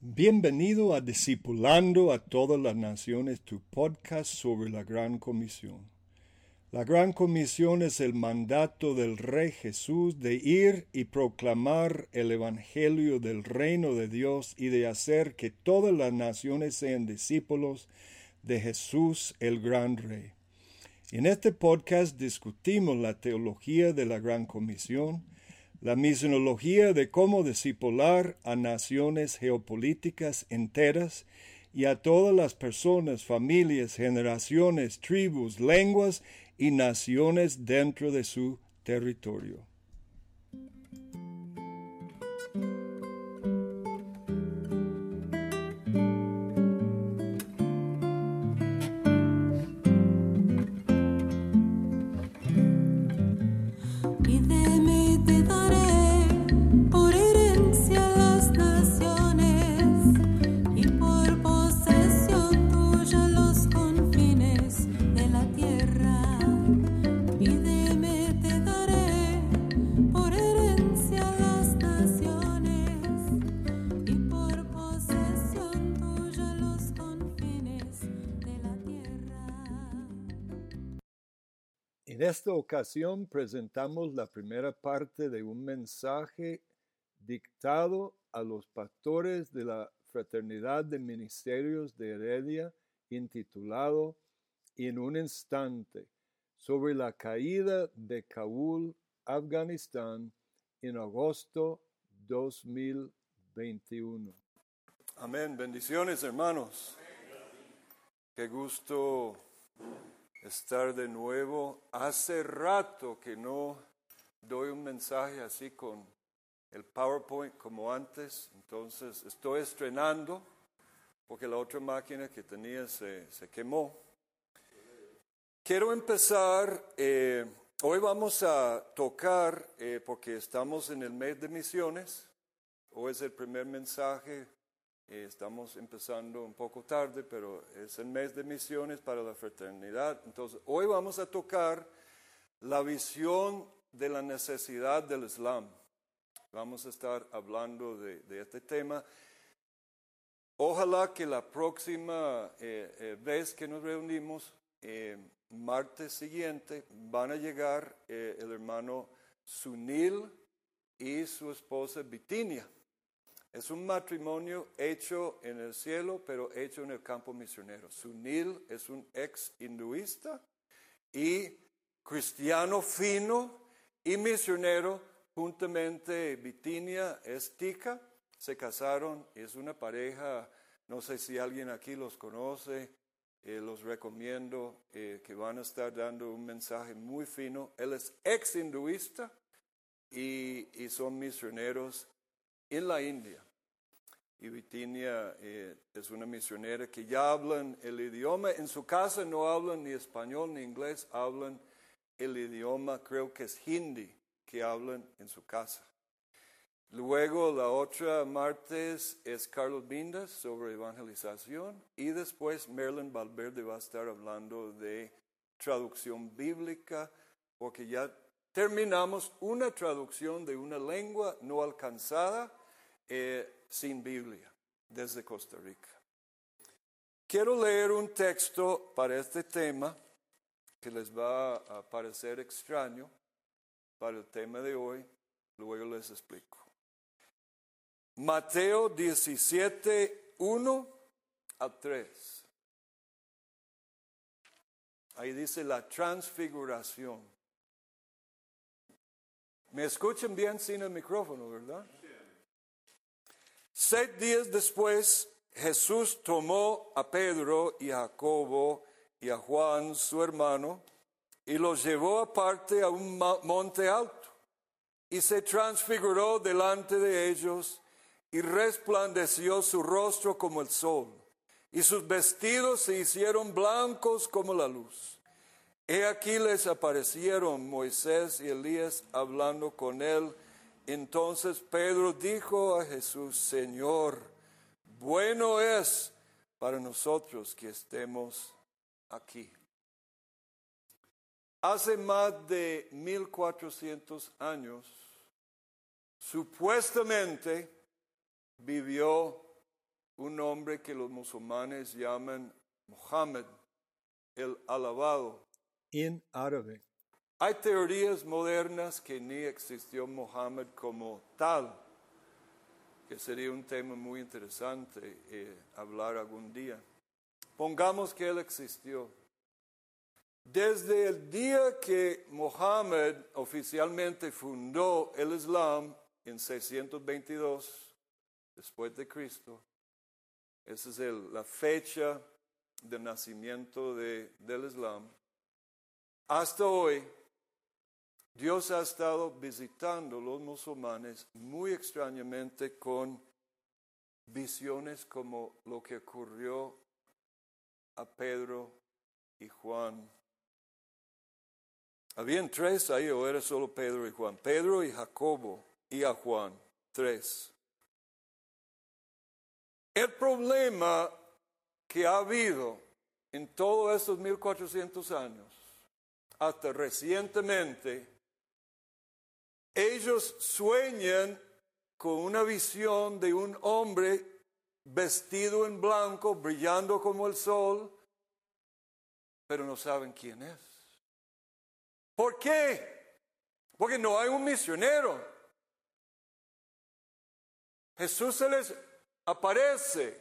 Bienvenido a Discipulando a todas las naciones, tu podcast sobre la Gran Comisión. La Gran Comisión es el mandato del Rey Jesús de ir y proclamar el Evangelio del reino de Dios y de hacer que todas las naciones sean discípulos de Jesús el Gran Rey. En este podcast discutimos la teología de la Gran Comisión, la misionología de cómo discipular a naciones geopolíticas enteras y a todas las personas, familias, generaciones, tribus, lenguas y naciones dentro de su territorio. Esta ocasión presentamos la primera parte de un mensaje dictado a los pastores de la Fraternidad de Ministerios de Heredia intitulado En un instante sobre la caída de Kabul, Afganistán, en agosto 2021. Amén. Bendiciones, hermanos. Qué gusto estar de nuevo. Hace rato que no doy un mensaje así con el PowerPoint como antes, entonces estoy estrenando porque la otra máquina que tenía se, quemó. Quiero empezar, eh, hoy vamos a tocar, eh, porque estamos en el mes de misiones, hoy es el primer mensaje estamos empezando un poco tarde, pero es el mes de misiones para la fraternidad. Entonces, hoy vamos a tocar la visión de la necesidad del Islam. Vamos a estar hablando de, este tema. Ojalá que la próxima eh, eh, vez que nos reunimos, martes siguiente, van a llegar el hermano Sunil y su esposa Bitinia. Es un matrimonio hecho en el cielo, pero hecho en el campo misionero. Sunil es un ex hinduista y cristiano fino y misionero, juntamente Bitinia es tica. Se casaron, es una pareja, no sé si alguien aquí los conoce, eh, los recomiendo eh, que van a estar dando un mensaje muy fino. Él es ex hinduista y, y son misioneros en la India. Y Vitinia eh, es una misionera que ya hablan el idioma. En su casa no hablan ni español ni inglés, hablan el idioma, creo que es hindi, que hablan en su casa. Luego la otra martes es Carlos Bindas sobre evangelización y después Merlin Valverde va a estar hablando de traducción bíblica porque ya terminamos una traducción de una lengua no alcanzada eh, sin Biblia desde Costa Rica. Quiero leer un texto para este tema que les va a parecer extraño para el tema de hoy, luego les explico. Mateo 17, 1 a 3. Ahí dice la transfiguración. ¿Me escuchan bien sin el micrófono, verdad? Seis días después, Jesús tomó a Pedro y a Jacobo y a Juan, su hermano, y los llevó aparte a un monte alto, y se transfiguró delante de ellos, y resplandeció su rostro como el sol, y sus vestidos se hicieron blancos como la luz. He aquí les aparecieron Moisés y Elías hablando con él, entonces Pedro dijo a Jesús, Señor, bueno es para nosotros que estemos aquí. Hace más de 1400 años, supuestamente vivió hombre que los musulmanes llaman Mohammed, el alabado. in Arabic. Hay teorías modernas que ni existió Mohammed como tal, que sería un tema muy interesante eh, hablar algún día. Pongamos que él existió. Desde el día que Mohammed oficialmente fundó el Islam en 622 después de Cristo, esa es el- la fecha de nacimiento de- del Islam, hasta hoy, Dios ha estado visitando los musulmanes muy extrañamente con visiones como lo que ocurrió a Pedro y Juan. Habían tres ahí o era solo Pedro y Juan. Pedro y Jacobo y a Juan. Tres. El problema que ha habido en todos estos 1400 años, hasta recientemente, ellos sueñan con una visión de un hombre vestido en blanco, brillando como el sol, pero no saben quién es. ¿Por qué? Porque no hay un misionero. Jesús se les aparece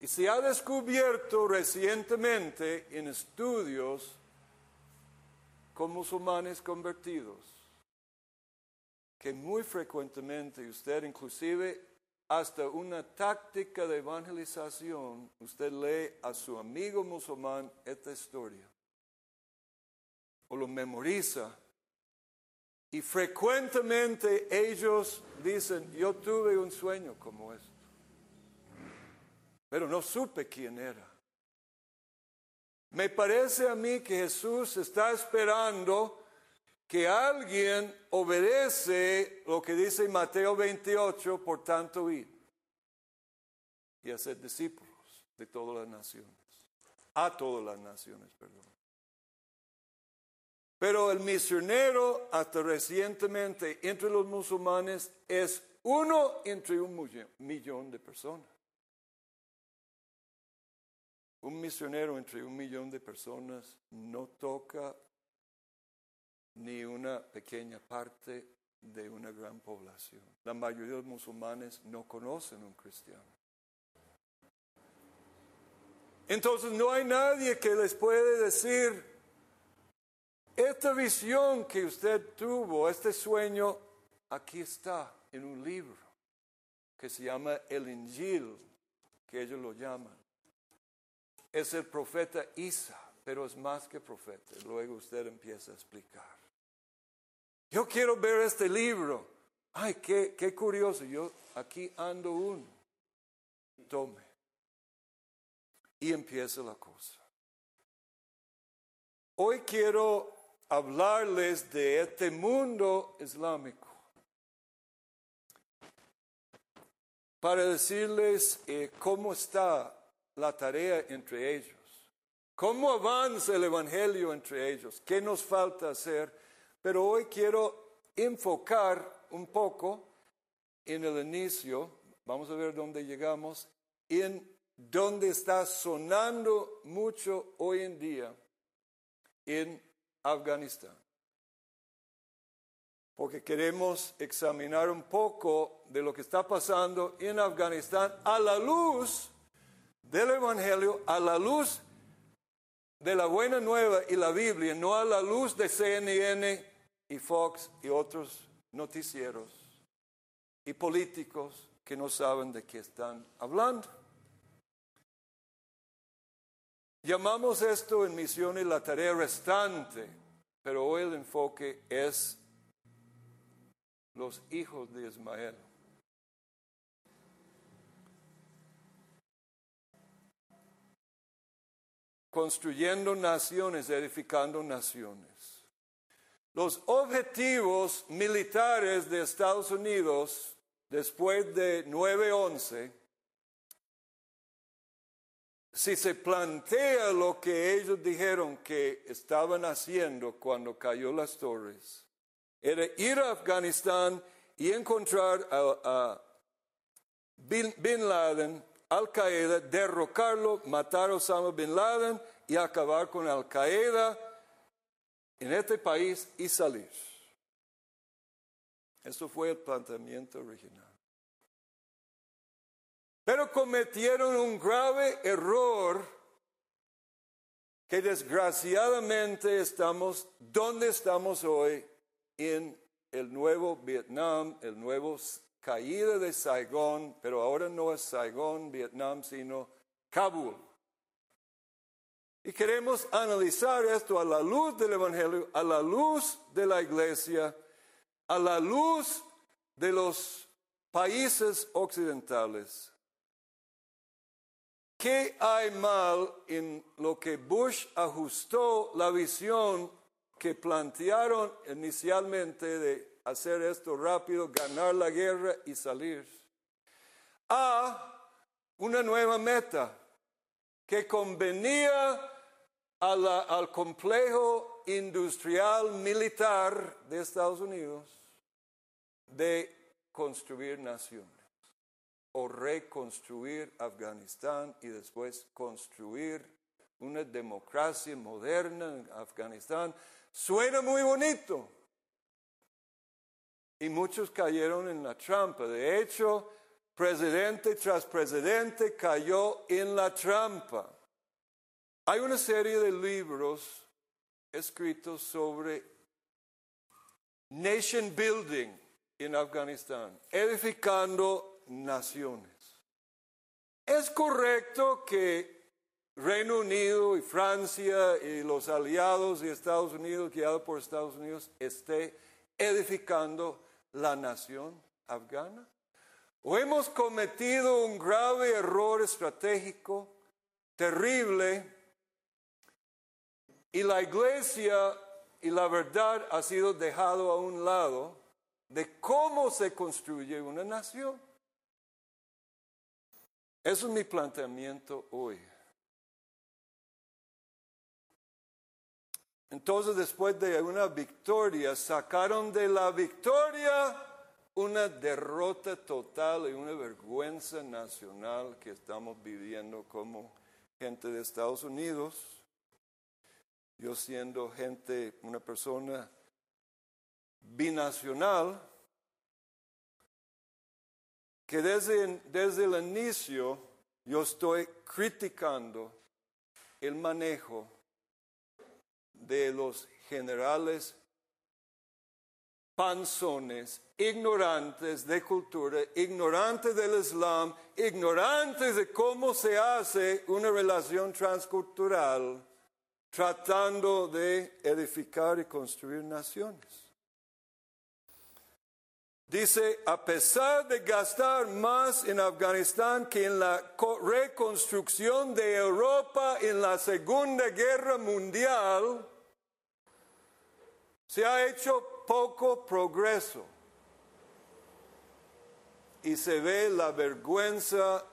y se ha descubierto recientemente en estudios con musulmanes convertidos que muy frecuentemente usted inclusive hasta una táctica de evangelización, usted lee a su amigo musulmán esta historia. O lo memoriza. Y frecuentemente ellos dicen, yo tuve un sueño como esto, pero no supe quién era. Me parece a mí que Jesús está esperando que alguien obedece lo que dice Mateo 28, por tanto ir y hacer discípulos de todas las naciones, a todas las naciones, perdón. Pero el misionero, hasta recientemente, entre los musulmanes, es uno entre un millón- de personas. Un misionero entre un millón de personas no toca ni una pequeña parte de una gran población. La mayoría de los musulmanes no conocen un cristiano. Entonces no hay nadie que les puede decir, esta visión que usted tuvo, este sueño, aquí está en un libro que se llama el Injil, que ellos lo llaman. Es el profeta Isa, pero es más que profeta. Luego usted empieza a explicar. Yo quiero ver este libro. Ay, qué, qué curioso. Yo aquí ando uno. Tome. Y empieza la cosa. Hoy quiero hablarles de este mundo islámico. Para decirles eh, cómo está la tarea entre ellos. ¿Cómo avanza el Evangelio entre ellos? ¿Qué nos falta hacer? Pero hoy quiero enfocar un poco en el inicio, vamos a ver dónde llegamos, en donde está sonando mucho hoy en día, en Afganistán. Porque queremos examinar un poco de lo que está pasando en Afganistán a la luz del Evangelio, a la luz de la buena nueva y la Biblia, no a la luz de CNN y Fox y otros noticieros y políticos que no saben de qué están hablando. Llamamos esto en misiones la tarea restante, pero hoy el enfoque es los hijos de Ismael. construyendo naciones, edificando naciones. Los objetivos militares de Estados Unidos después de 9-11, si se plantea lo que ellos dijeron que estaban haciendo cuando cayó las torres, era ir a Afganistán y encontrar a, Bin, Bin Laden Al Qaeda, derrocarlo, matar a Osama Bin Laden y acabar con Al Qaeda en este país y salir. Eso fue el planteamiento original. Pero cometieron un grave error que desgraciadamente estamos donde estamos hoy en el nuevo Vietnam, el nuevo caída de Saigón, pero ahora no es Saigón, Vietnam, sino Kabul. Y queremos analizar esto a la luz del Evangelio, a la luz de la iglesia, a la luz de los países occidentales. ¿Qué hay mal en lo que Bush ajustó la visión que plantearon inicialmente de hacer esto rápido, ganar la guerra y salir, a una nueva meta que convenía al complejo industrial militar de Estados Unidos de construir naciones o reconstruir Afganistán y después construir una democracia moderna en Afganistán. Suena muy bonito. Y muchos cayeron en la trampa. De hecho, presidente tras presidente cayó en la trampa. Hay una serie de libros escritos sobre nation building en Afganistán, edificando naciones. Es correcto que Reino Unido y Francia y los aliados y Estados Unidos, guiados por Estados Unidos, esté edificando la nación afgana. ¿O hemos cometido un grave error estratégico terrible y la iglesia y la verdad ha sido dejado a un lado de cómo se construye una nación. Eso es mi planteamiento hoy. Entonces, después de una victoria, sacaron de la victoria una derrota total y una vergüenza nacional que estamos viviendo como gente de Estados Unidos. Yo siendo gente, una persona binacional, que desde, desde el inicio yo estoy criticando el manejo de los generales panzones, ignorantes de cultura, ignorantes del Islam, ignorantes de cómo se hace una relación transcultural tratando de edificar y construir naciones. Dice, a pesar de gastar más en Afganistán que en la reconstrucción de Europa en la Segunda Guerra Mundial, se ha hecho poco progreso. Y se ve la vergüenza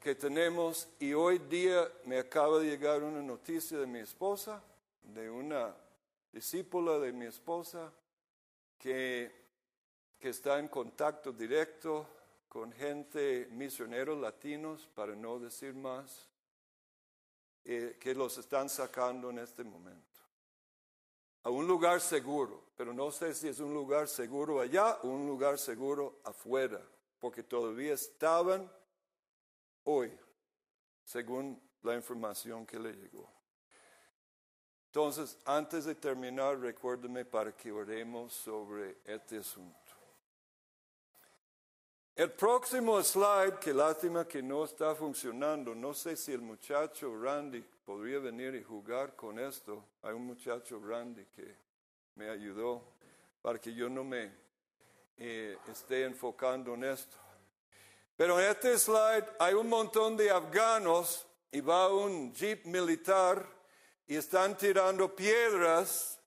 que tenemos y hoy día me acaba de llegar una noticia de mi esposa, de una discípula de mi esposa, que, que está en contacto directo con gente, misioneros latinos, para no decir más, eh, que los están sacando en este momento. A un lugar seguro, pero no sé si es un lugar seguro allá o un lugar seguro afuera, porque todavía estaban hoy, según la información que le llegó. Entonces, antes de terminar, recuérdeme para que oremos sobre este asunto. El próximo slide, que lástima que no está funcionando, no sé si el muchacho Randy podría venir y jugar con esto. Hay un muchacho Randy que me ayudó para que yo no me eh, esté enfocando en esto. Pero en este slide hay un montón de afganos y va un jeep militar y están tirando piedras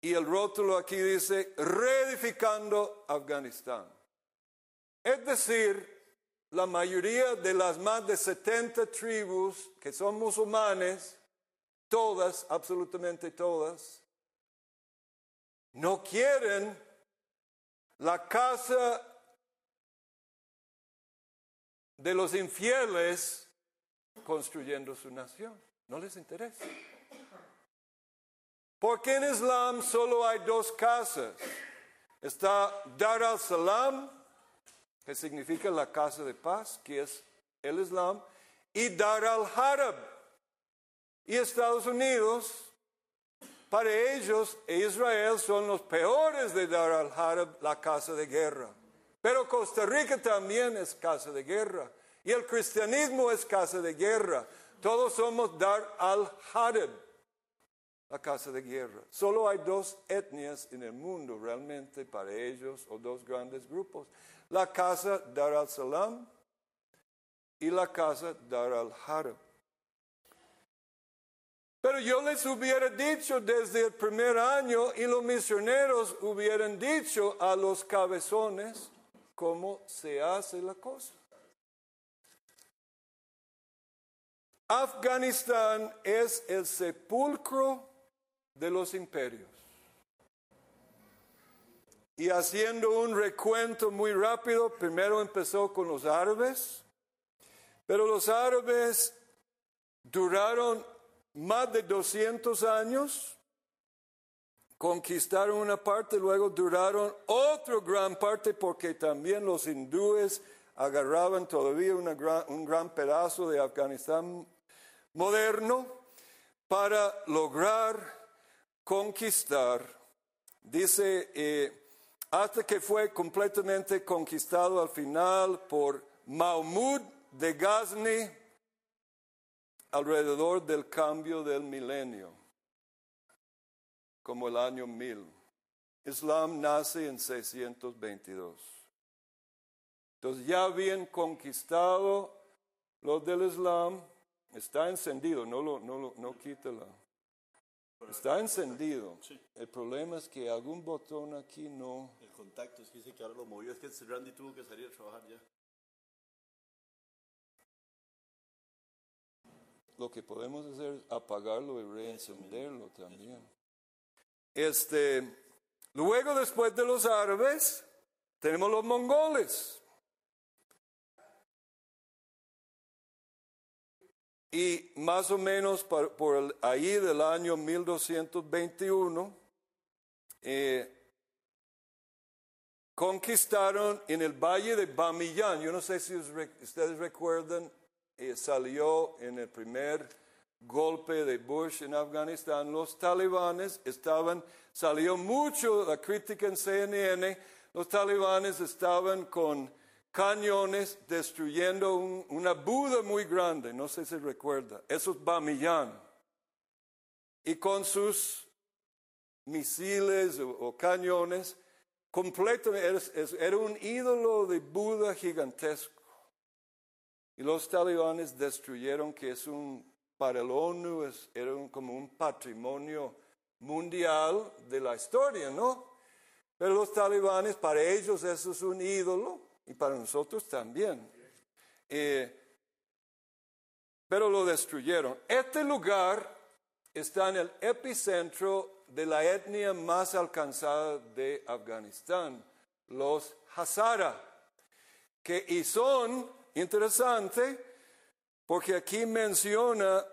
y el rótulo aquí dice reedificando Afganistán. Es decir, la mayoría de las más de 70 tribus que son musulmanes, todas, absolutamente todas, no quieren la casa de los infieles construyendo su nación. No les interesa. Porque en Islam solo hay dos casas. Está Dar al-Salam, que significa la casa de paz, que es el Islam, y Dar al-Harab. Y Estados Unidos, para ellos, Israel son los peores de Dar al-Harab, la casa de guerra. Pero Costa Rica también es casa de guerra. Y el cristianismo es casa de guerra. Todos somos Dar al-Harab la casa de guerra. Solo hay dos etnias en el mundo realmente para ellos, o dos grandes grupos. La casa Dar al-Salam y la casa Dar al-Harab. Pero yo les hubiera dicho desde el primer año y los misioneros hubieran dicho a los cabezones cómo se hace la cosa. Afganistán es el sepulcro de los imperios. Y haciendo un recuento muy rápido, primero empezó con los árabes, pero los árabes duraron más de 200 años, conquistaron una parte, luego duraron otra gran parte porque también los hindúes agarraban todavía un gran pedazo de Afganistán moderno para lograr conquistar, dice, eh, hasta que fue completamente conquistado al final por Mahmud de Ghazni alrededor del cambio del milenio, como el año 1000. Islam nace en 622. Entonces ya habían conquistado los del Islam, está encendido, no, lo, no, no quítela. Está encendido. El problema es que algún botón aquí no. El contacto, es que dice que ahora lo movió. Es que Randy tuvo que salir a trabajar ya. Lo que podemos hacer es apagarlo y reencenderlo también. Este, luego, después de los árabes, tenemos los mongoles. Y más o menos por, ahí del año 1221, eh, conquistaron en el valle de Bamiyan. Yo no sé si ustedes recuerdan, salió en el primer golpe de Bush en Afganistán, los talibanes estaban, salió mucho la crítica en CNN, los talibanes estaban con cañones destruyendo una Buda muy grande, no sé si recuerda, eso es Bamiyan. Y con sus misiles o, cañones, completamente, era, un ídolo de Buda gigantesco. Y los talibanes destruyeron, que es un, para el ONU, era como un patrimonio mundial de la historia, ¿no? Pero los talibanes, para ellos eso es un ídolo y para nosotros también. Eh, pero lo destruyeron. Este lugar está en el epicentro de la etnia más alcanzada de Afganistán, los Hazara, que y son interesante porque aquí menciona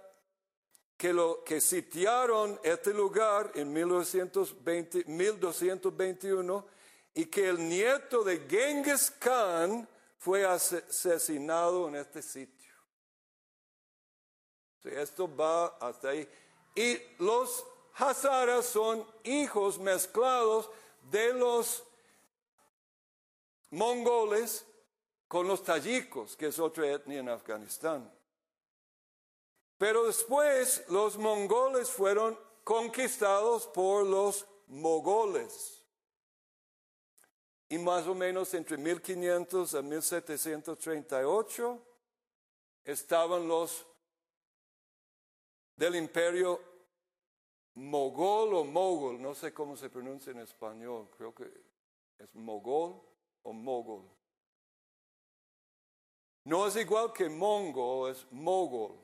que, lo, que sitiaron este lugar en 1920, 1221 y que el nieto de Genghis Khan fue asesinado en este sitio. esto va hasta ahí. Y los Hazaras son hijos mezclados de los mongoles con los tayikos, que es otra etnia en Afganistán. Pero después los mongoles fueron conquistados por los mogoles. Y más o menos entre 1500 a 1738 estaban los del imperio mogol o mogol, no sé cómo se pronuncia en español, creo que es mogol o mogol. No es igual que mongo, es mogol.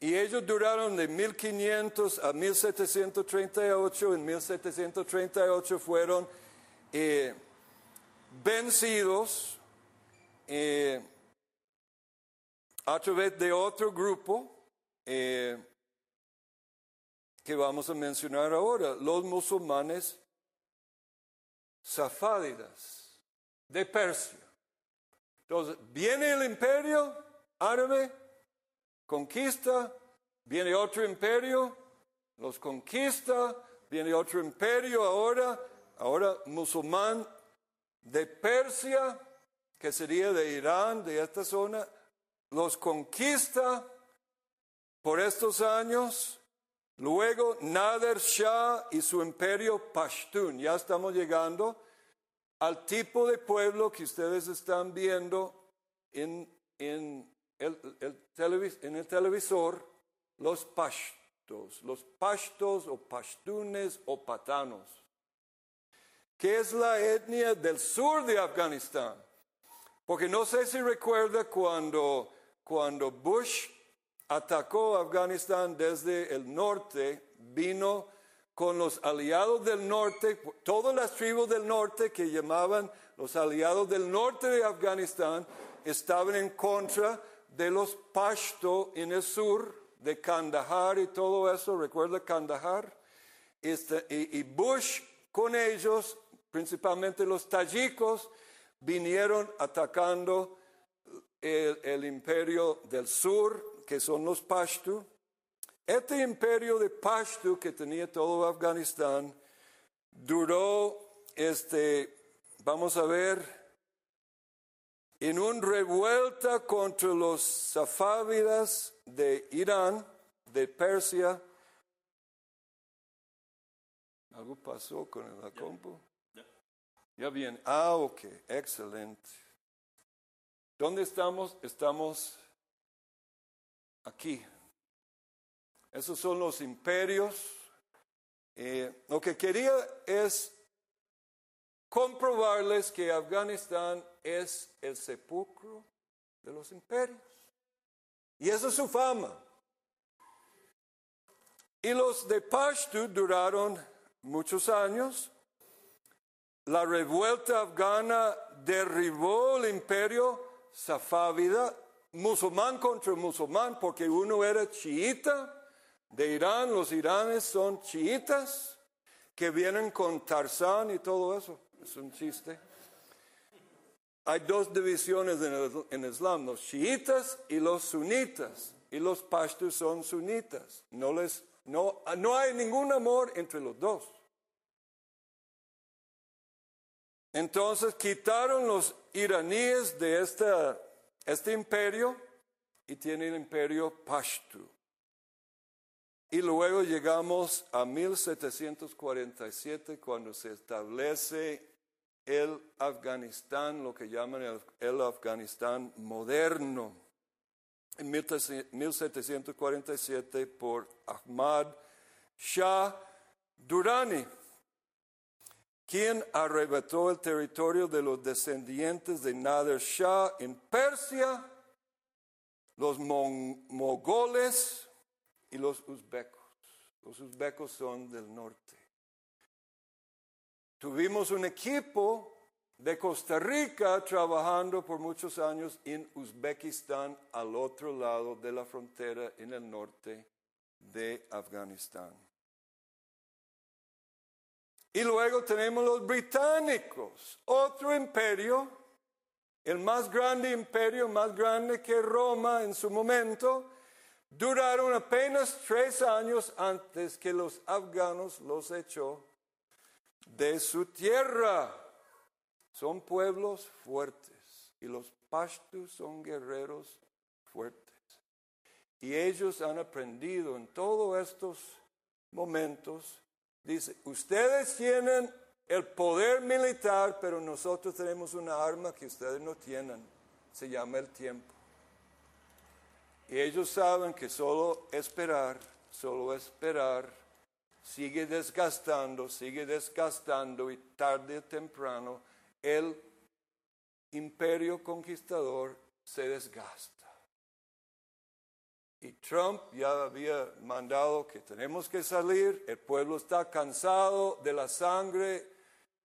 Y ellos duraron de 1500 a 1738. En 1738 fueron eh, vencidos, eh, a través de otro grupo eh, que vamos a mencionar ahora, los musulmanes safádidas de Persia. Entonces, viene el imperio árabe, conquista, viene otro imperio, los conquista, viene otro imperio ahora, ahora musulmán de Persia, que sería de Irán, de esta zona, los conquista por estos años. Luego Nader Shah y su imperio Pashtun. Ya estamos llegando al tipo de pueblo que ustedes están viendo en, el, el televisor, los pashtos, los pashtos o pashtunes o patanos, que es la etnia del sur de Afganistán. Porque no sé si recuerda cuando, cuando Bush atacó Afganistán desde el norte, vino con los aliados del norte, todas las tribus del norte que llamaban los aliados del norte de Afganistán, estaban en contra de los Pashto en el sur, de Kandahar y todo eso, recuerda Kandahar, este, y, y Bush con ellos, principalmente los tayikos, vinieron atacando el, imperio del sur, que son los Pashtu. Este imperio de Pashtu que tenía todo Afganistán duró, este, vamos a ver, en una revuelta contra los safávidas de Irán, de Persia. ¿Algo pasó con el compu? Ya bien. Ah, ok, excelente. ¿Dónde estamos? Estamos aquí. Esos son los imperios. Eh, lo que quería es comprobarles que Afganistán es el sepulcro de los imperios. Y esa es su fama. Y los de Pashtu duraron muchos años la revuelta afgana derribó el imperio safávida, musulmán contra musulmán, porque uno era chiita de Irán, los iranes son chiitas, que vienen con Tarzán y todo eso. Es un chiste. Hay dos divisiones en el, Islam, los chiitas y los sunitas. Y los pashtus son sunitas. No, les, no, no hay ningún amor entre los dos. Entonces quitaron los iraníes de este imperio y tiene el imperio Pashtu. Y luego llegamos a 1747 cuando se establece el Afganistán, lo que llaman el, Afganistán moderno. En 1747 por Ahmad Shah Durrani quien arrebató el territorio de los descendientes de Nader Shah en Persia, los mogoles y los uzbecos. Los uzbecos son del norte. Tuvimos un equipo de Costa Rica trabajando por muchos años en Uzbekistán, al otro lado de la frontera en el norte de Afganistán. Y luego tenemos los británicos, otro imperio, el más grande imperio, más grande que Roma en su momento, duraron apenas tres años antes que los afganos los echó de su tierra. Son pueblos fuertes y los pashtus son guerreros fuertes. Y ellos han aprendido en todos estos momentos Dice, ustedes tienen el poder militar, pero nosotros tenemos una arma que ustedes no tienen. Se llama el tiempo. Y ellos saben que solo esperar, solo esperar, sigue desgastando, sigue desgastando y tarde o temprano el imperio conquistador se desgasta. Y Trump ya había mandado que tenemos que salir, el pueblo está cansado de la sangre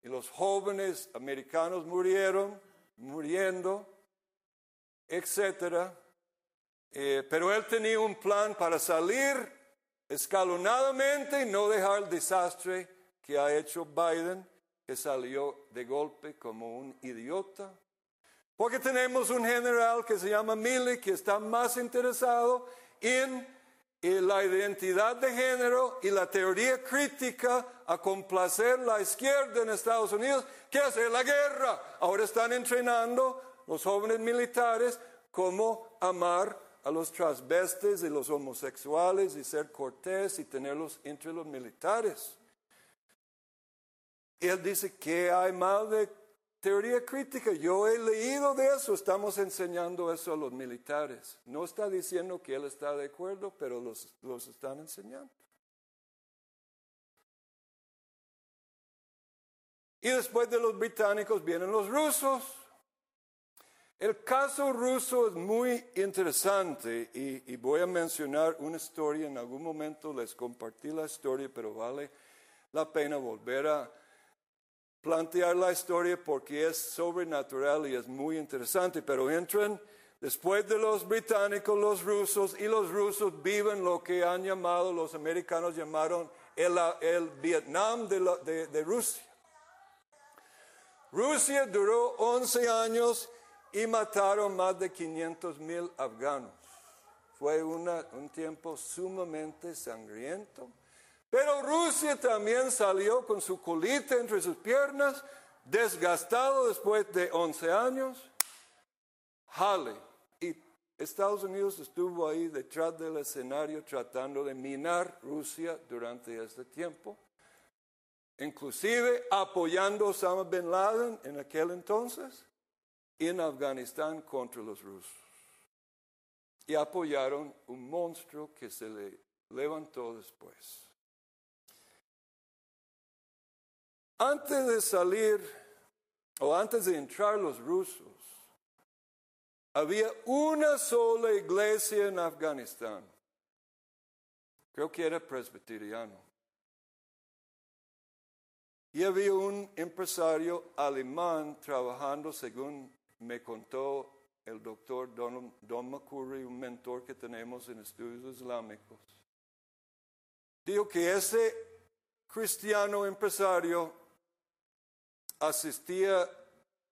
y los jóvenes americanos murieron, muriendo, etcétera. Eh, pero él tenía un plan para salir escalonadamente y no dejar el desastre que ha hecho Biden, que salió de golpe como un idiota. Porque tenemos un general que se llama Milley, que está más interesado en la identidad de género y la teoría crítica a complacer la izquierda en Estados Unidos que hacer la guerra. Ahora están entrenando los jóvenes militares cómo amar a los transvestes y los homosexuales y ser cortés y tenerlos entre los militares. Él dice que hay mal de teoría crítica. Yo he leído de eso, estamos enseñando eso a los militares. No está diciendo que él está de acuerdo, pero los, los están enseñando. Y después de los británicos vienen los rusos. El caso ruso es muy interesante y, voy a mencionar una historia. En algún momento les compartí la historia, pero vale la pena volver a plantear la historia porque es sobrenatural y es muy interesante. Pero entran después de los británicos, los rusos, y los rusos viven lo que han llamado, los americanos llamaron el, Vietnam de Rusia. Rusia duró 11 años y mataron más de 500 mil afganos. Fue un tiempo sumamente sangriento. Pero Rusia también salió con su colita entre sus piernas, desgastado después de 11 años. Jale. Y Estados Unidos estuvo ahí detrás del escenario tratando de minar Rusia durante este tiempo, inclusive apoyando a Osama Bin Laden en aquel entonces en Afganistán contra los rusos. Y apoyaron un monstruo que se le levantó después. Antes de salir, o antes de entrar los rusos, había una sola iglesia en Afganistán. Creo que era presbiteriano. Y había un empresario alemán trabajando según me contó el doctor Don, Don McCurry, un mentor que tenemos en estudios islámicos, dijo que ese cristiano empresario asistía a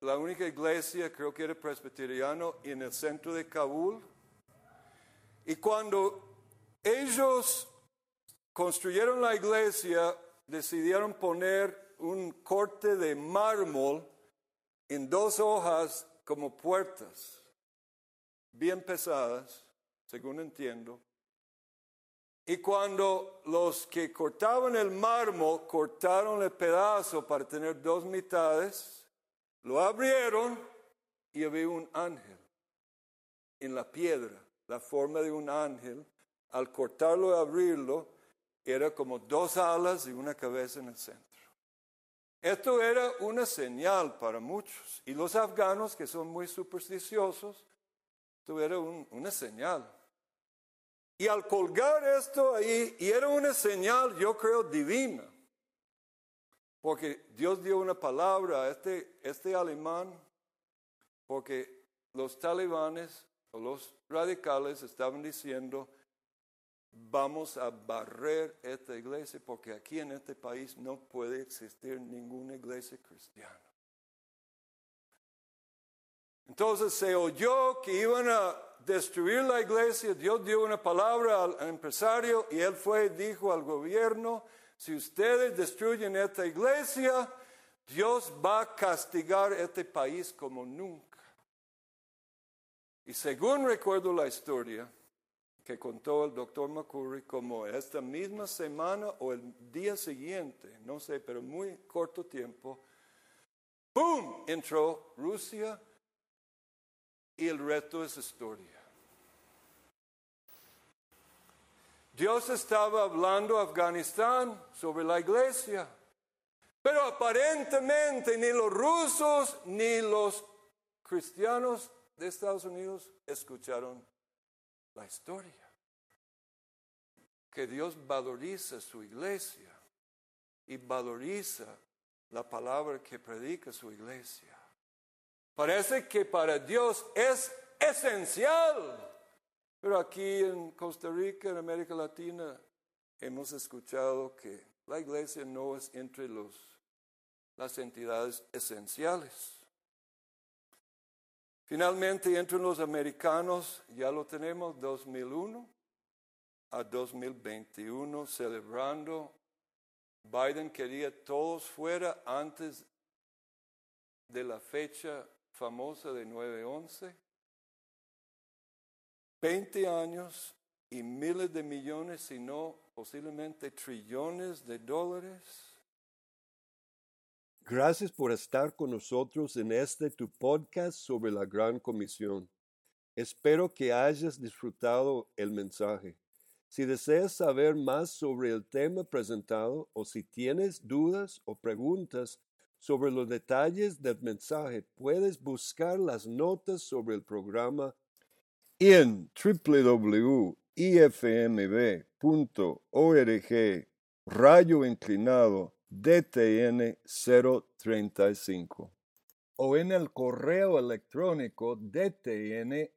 la única iglesia, creo que era presbiteriano, en el centro de Kabul. Y cuando ellos construyeron la iglesia, decidieron poner un corte de mármol en dos hojas como puertas bien pesadas, según entiendo. Y cuando los que cortaban el mármol cortaron el pedazo para tener dos mitades, lo abrieron y había un ángel en la piedra, la forma de un ángel. Al cortarlo y abrirlo, era como dos alas y una cabeza en el centro. Esto era una señal para muchos. Y los afganos, que son muy supersticiosos, esto era una señal. Y al colgar esto ahí, y era una señal, yo creo, divina. Porque Dios dio una palabra a este, este alemán, porque los talibanes o los radicales estaban diciendo, vamos a barrer esta iglesia porque aquí en este país no puede existir ninguna iglesia cristiana. Entonces se oyó que iban a destruir la iglesia, Dios dio una palabra al empresario y él fue y dijo al gobierno, si ustedes destruyen esta iglesia, Dios va a castigar este país como nunca. Y según recuerdo la historia, que contó el doctor McCurry como esta misma semana o el día siguiente, no sé, pero muy corto tiempo, ¡boom! entró Rusia y el resto es historia. Dios estaba hablando a Afganistán sobre la iglesia, pero aparentemente ni los rusos ni los cristianos de Estados Unidos escucharon la historia. Que Dios valoriza su iglesia y valoriza la palabra que predica su iglesia. Parece que para Dios es esencial Pero aquí en Costa Rica, en América Latina, hemos escuchado que la iglesia no es entre los, las entidades esenciales. Finalmente, entre los americanos, ya lo tenemos 2001 a 2021, celebrando. Biden quería todos fuera antes de la fecha famosa de 9-11. 20 años y miles de millones, si no posiblemente trillones de dólares. Gracias por estar con nosotros en este tu podcast sobre la Gran Comisión. Espero que hayas disfrutado el mensaje. Si deseas saber más sobre el tema presentado o si tienes dudas o preguntas sobre los detalles del mensaje, puedes buscar las notas sobre el programa en www.ifmb.org rayo inclinado DTN 035 o en el correo electrónico dtn